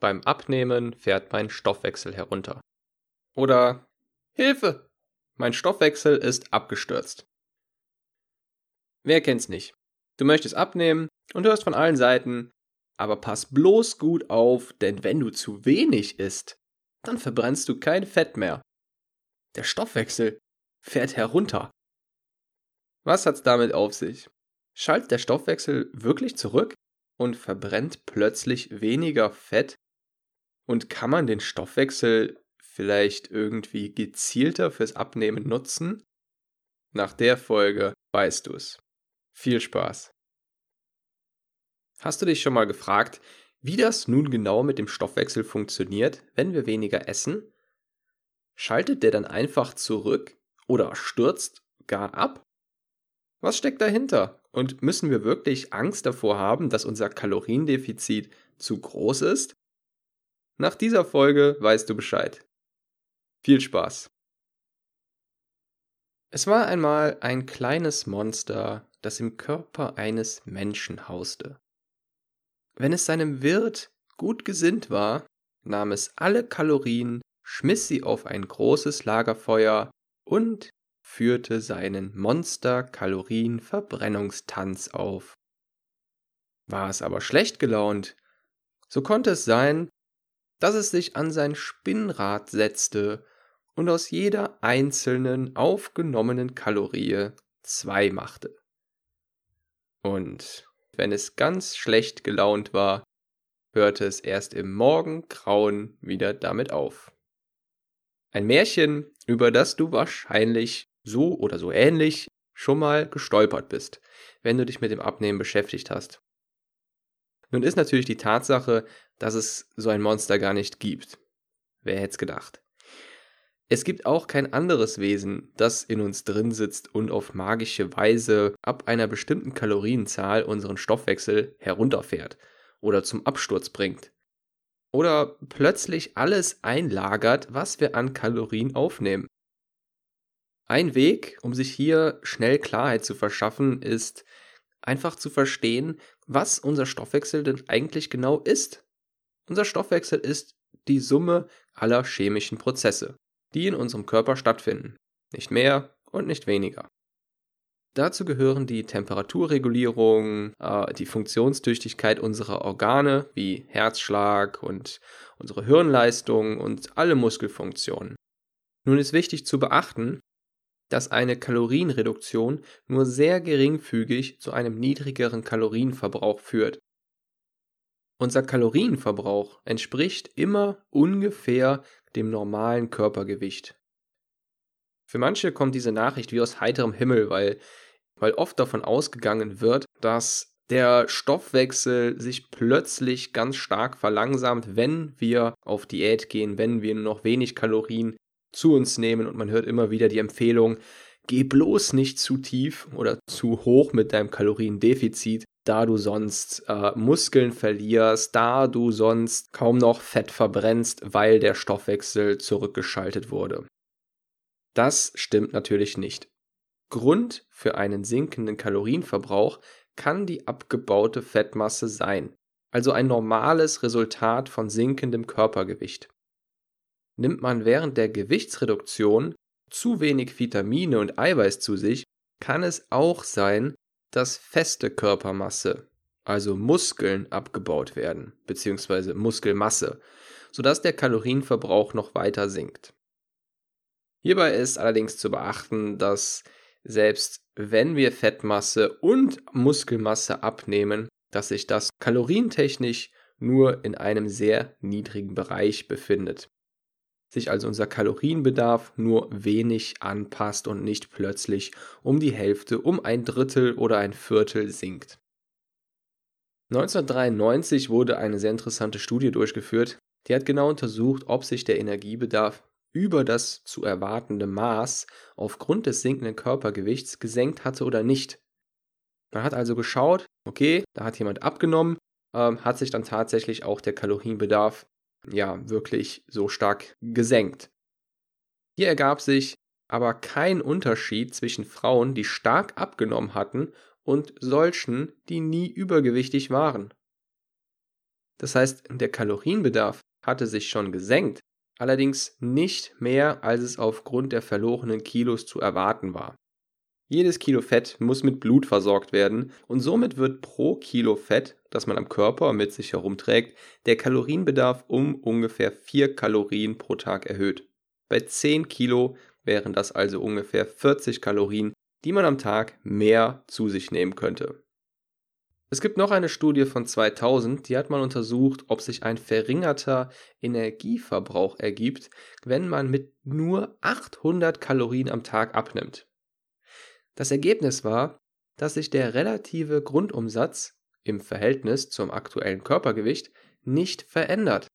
beim Abnehmen fährt mein Stoffwechsel herunter. Oder Hilfe! Mein Stoffwechsel ist abgestürzt. Wer kennt's nicht? Du möchtest abnehmen und hörst von allen Seiten, aber pass bloß gut auf, denn wenn du zu wenig isst, dann verbrennst du kein Fett mehr. Der Stoffwechsel fährt herunter. Was hat's damit auf sich? Schaltet der Stoffwechsel wirklich zurück und verbrennt plötzlich weniger Fett und kann man den Stoffwechsel vielleicht irgendwie gezielter fürs Abnehmen nutzen? Nach der Folge weißt du es. Viel Spaß. Hast du dich schon mal gefragt, wie das nun genau mit dem Stoffwechsel funktioniert, wenn wir weniger essen? Schaltet der dann einfach zurück oder stürzt gar ab? Was steckt dahinter? Und müssen wir wirklich Angst davor haben, dass unser Kaloriendefizit zu groß ist? Nach dieser Folge weißt du Bescheid. Viel Spaß. Es war einmal ein kleines Monster, das im Körper eines Menschen hauste. Wenn es seinem Wirt gut gesinnt war, nahm es alle Kalorien, schmiss sie auf ein großes Lagerfeuer und führte seinen Monster-Kalorien-Verbrennungstanz auf. War es aber schlecht gelaunt, so konnte es sein, dass es sich an sein Spinnrad setzte und aus jeder einzelnen aufgenommenen Kalorie zwei machte. Und wenn es ganz schlecht gelaunt war, hörte es erst im Morgengrauen wieder damit auf. Ein Märchen, über das du wahrscheinlich so oder so ähnlich schon mal gestolpert bist, wenn du dich mit dem Abnehmen beschäftigt hast. Nun ist natürlich die Tatsache, dass es so ein Monster gar nicht gibt. Wer hätte es gedacht? Es gibt auch kein anderes Wesen, das in uns drin sitzt und auf magische Weise ab einer bestimmten Kalorienzahl unseren Stoffwechsel herunterfährt oder zum Absturz bringt. Oder plötzlich alles einlagert, was wir an Kalorien aufnehmen. Ein Weg, um sich hier schnell Klarheit zu verschaffen, ist einfach zu verstehen, was unser Stoffwechsel denn eigentlich genau ist. Unser Stoffwechsel ist die Summe aller chemischen Prozesse, die in unserem Körper stattfinden. Nicht mehr und nicht weniger. Dazu gehören die Temperaturregulierung, äh, die Funktionstüchtigkeit unserer Organe wie Herzschlag und unsere Hirnleistung und alle Muskelfunktionen. Nun ist wichtig zu beachten, dass eine Kalorienreduktion nur sehr geringfügig zu einem niedrigeren Kalorienverbrauch führt. Unser Kalorienverbrauch entspricht immer ungefähr dem normalen Körpergewicht. Für manche kommt diese Nachricht wie aus heiterem Himmel, weil, weil oft davon ausgegangen wird, dass der Stoffwechsel sich plötzlich ganz stark verlangsamt, wenn wir auf Diät gehen, wenn wir nur noch wenig Kalorien zu uns nehmen und man hört immer wieder die Empfehlung, geh bloß nicht zu tief oder zu hoch mit deinem Kaloriendefizit, da du sonst äh, Muskeln verlierst, da du sonst kaum noch Fett verbrennst, weil der Stoffwechsel zurückgeschaltet wurde. Das stimmt natürlich nicht. Grund für einen sinkenden Kalorienverbrauch kann die abgebaute Fettmasse sein, also ein normales Resultat von sinkendem Körpergewicht. Nimmt man während der Gewichtsreduktion zu wenig Vitamine und Eiweiß zu sich, kann es auch sein, dass feste Körpermasse, also Muskeln, abgebaut werden, beziehungsweise Muskelmasse, sodass der Kalorienverbrauch noch weiter sinkt. Hierbei ist allerdings zu beachten, dass selbst wenn wir Fettmasse und Muskelmasse abnehmen, dass sich das kalorientechnisch nur in einem sehr niedrigen Bereich befindet sich also unser Kalorienbedarf nur wenig anpasst und nicht plötzlich um die Hälfte, um ein Drittel oder ein Viertel sinkt. 1993 wurde eine sehr interessante Studie durchgeführt, die hat genau untersucht, ob sich der Energiebedarf über das zu erwartende Maß aufgrund des sinkenden Körpergewichts gesenkt hatte oder nicht. Man hat also geschaut, okay, da hat jemand abgenommen, ähm, hat sich dann tatsächlich auch der Kalorienbedarf ja wirklich so stark gesenkt. Hier ergab sich aber kein Unterschied zwischen Frauen, die stark abgenommen hatten, und solchen, die nie übergewichtig waren. Das heißt, der Kalorienbedarf hatte sich schon gesenkt, allerdings nicht mehr, als es aufgrund der verlorenen Kilos zu erwarten war. Jedes Kilo Fett muss mit Blut versorgt werden und somit wird pro Kilo Fett, das man am Körper mit sich herumträgt, der Kalorienbedarf um ungefähr 4 Kalorien pro Tag erhöht. Bei 10 Kilo wären das also ungefähr 40 Kalorien, die man am Tag mehr zu sich nehmen könnte. Es gibt noch eine Studie von 2000, die hat mal untersucht, ob sich ein verringerter Energieverbrauch ergibt, wenn man mit nur 800 Kalorien am Tag abnimmt. Das Ergebnis war, dass sich der relative Grundumsatz im Verhältnis zum aktuellen Körpergewicht nicht verändert.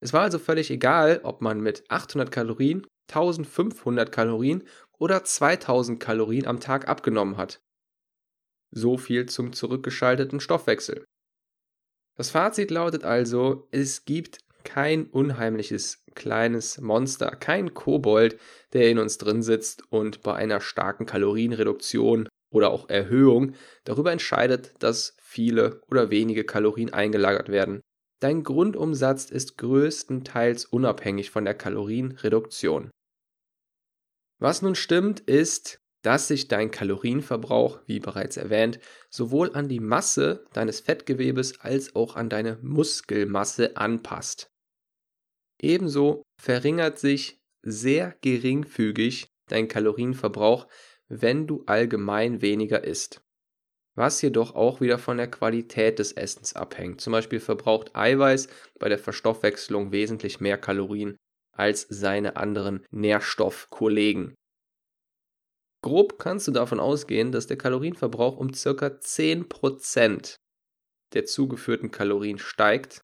Es war also völlig egal, ob man mit 800 Kalorien, 1500 Kalorien oder 2000 Kalorien am Tag abgenommen hat. So viel zum zurückgeschalteten Stoffwechsel. Das Fazit lautet also, es gibt kein unheimliches kleines Monster, kein Kobold, der in uns drin sitzt und bei einer starken Kalorienreduktion oder auch Erhöhung darüber entscheidet, dass viele oder wenige Kalorien eingelagert werden. Dein Grundumsatz ist größtenteils unabhängig von der Kalorienreduktion. Was nun stimmt, ist, dass sich dein Kalorienverbrauch, wie bereits erwähnt, sowohl an die Masse deines Fettgewebes als auch an deine Muskelmasse anpasst. Ebenso verringert sich sehr geringfügig dein Kalorienverbrauch, wenn du allgemein weniger isst. Was jedoch auch wieder von der Qualität des Essens abhängt. Zum Beispiel verbraucht Eiweiß bei der Verstoffwechslung wesentlich mehr Kalorien als seine anderen Nährstoffkollegen. Grob kannst du davon ausgehen, dass der Kalorienverbrauch um ca. 10% der zugeführten Kalorien steigt,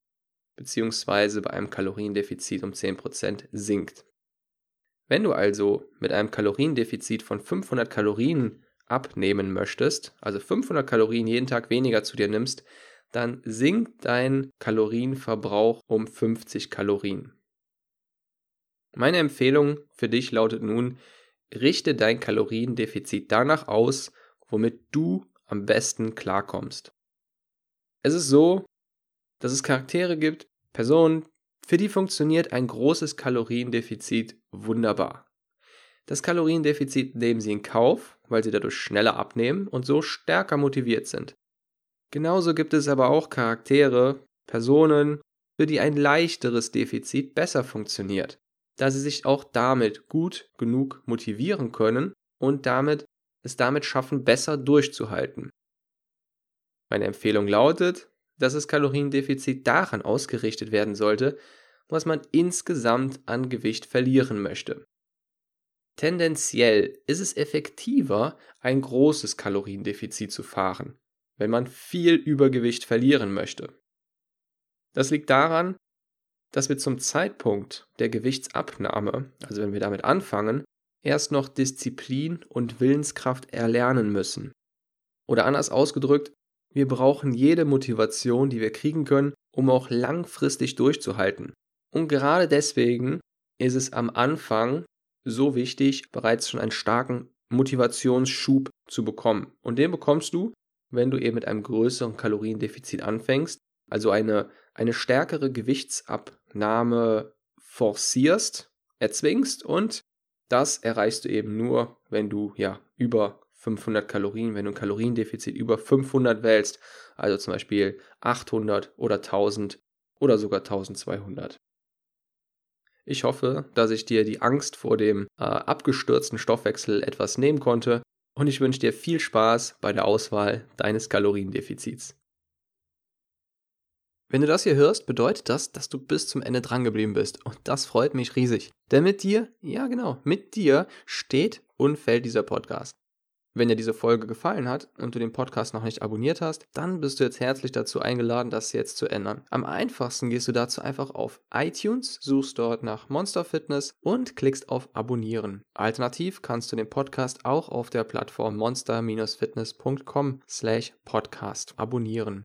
beziehungsweise bei einem Kaloriendefizit um 10% sinkt. Wenn du also mit einem Kaloriendefizit von 500 Kalorien abnehmen möchtest, also 500 Kalorien jeden Tag weniger zu dir nimmst, dann sinkt dein Kalorienverbrauch um 50 Kalorien. Meine Empfehlung für dich lautet nun, richte dein Kaloriendefizit danach aus, womit du am besten klarkommst. Es ist so, dass es Charaktere gibt, Personen, für die funktioniert ein großes Kaloriendefizit wunderbar. Das Kaloriendefizit nehmen sie in Kauf, weil sie dadurch schneller abnehmen und so stärker motiviert sind. Genauso gibt es aber auch Charaktere, Personen, für die ein leichteres Defizit besser funktioniert da sie sich auch damit gut genug motivieren können und damit es damit schaffen, besser durchzuhalten. Meine Empfehlung lautet, dass das Kaloriendefizit daran ausgerichtet werden sollte, was man insgesamt an Gewicht verlieren möchte. Tendenziell ist es effektiver, ein großes Kaloriendefizit zu fahren, wenn man viel Übergewicht verlieren möchte. Das liegt daran, dass wir zum Zeitpunkt der Gewichtsabnahme, also wenn wir damit anfangen, erst noch Disziplin und Willenskraft erlernen müssen. Oder anders ausgedrückt, wir brauchen jede Motivation, die wir kriegen können, um auch langfristig durchzuhalten. Und gerade deswegen ist es am Anfang so wichtig, bereits schon einen starken Motivationsschub zu bekommen. Und den bekommst du, wenn du eben mit einem größeren Kaloriendefizit anfängst, also eine, eine stärkere Gewichtsabnahme forcierst, erzwingst und das erreichst du eben nur, wenn du ja über 500 Kalorien, wenn du ein Kaloriendefizit über 500 wählst, also zum Beispiel 800 oder 1000 oder sogar 1200. Ich hoffe, dass ich dir die Angst vor dem äh, abgestürzten Stoffwechsel etwas nehmen konnte und ich wünsche dir viel Spaß bei der Auswahl deines Kaloriendefizits. Wenn du das hier hörst, bedeutet das, dass du bis zum Ende drangeblieben bist. Und das freut mich riesig. Denn mit dir, ja genau, mit dir steht und fällt dieser Podcast. Wenn dir diese Folge gefallen hat und du den Podcast noch nicht abonniert hast, dann bist du jetzt herzlich dazu eingeladen, das jetzt zu ändern. Am einfachsten gehst du dazu einfach auf iTunes, suchst dort nach Monster Fitness und klickst auf Abonnieren. Alternativ kannst du den Podcast auch auf der Plattform monster-fitness.com slash podcast abonnieren.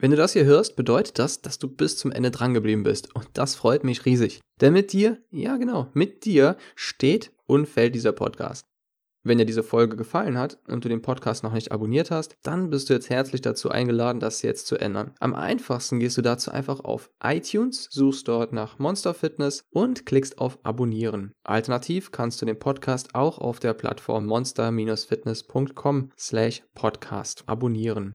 Wenn du das hier hörst, bedeutet das, dass du bis zum Ende drangeblieben bist. Und das freut mich riesig. Denn mit dir, ja genau, mit dir steht und fällt dieser Podcast. Wenn dir diese Folge gefallen hat und du den Podcast noch nicht abonniert hast, dann bist du jetzt herzlich dazu eingeladen, das jetzt zu ändern. Am einfachsten gehst du dazu einfach auf iTunes, suchst dort nach Monster Fitness und klickst auf Abonnieren. Alternativ kannst du den Podcast auch auf der Plattform monster-fitness.com slash podcast abonnieren.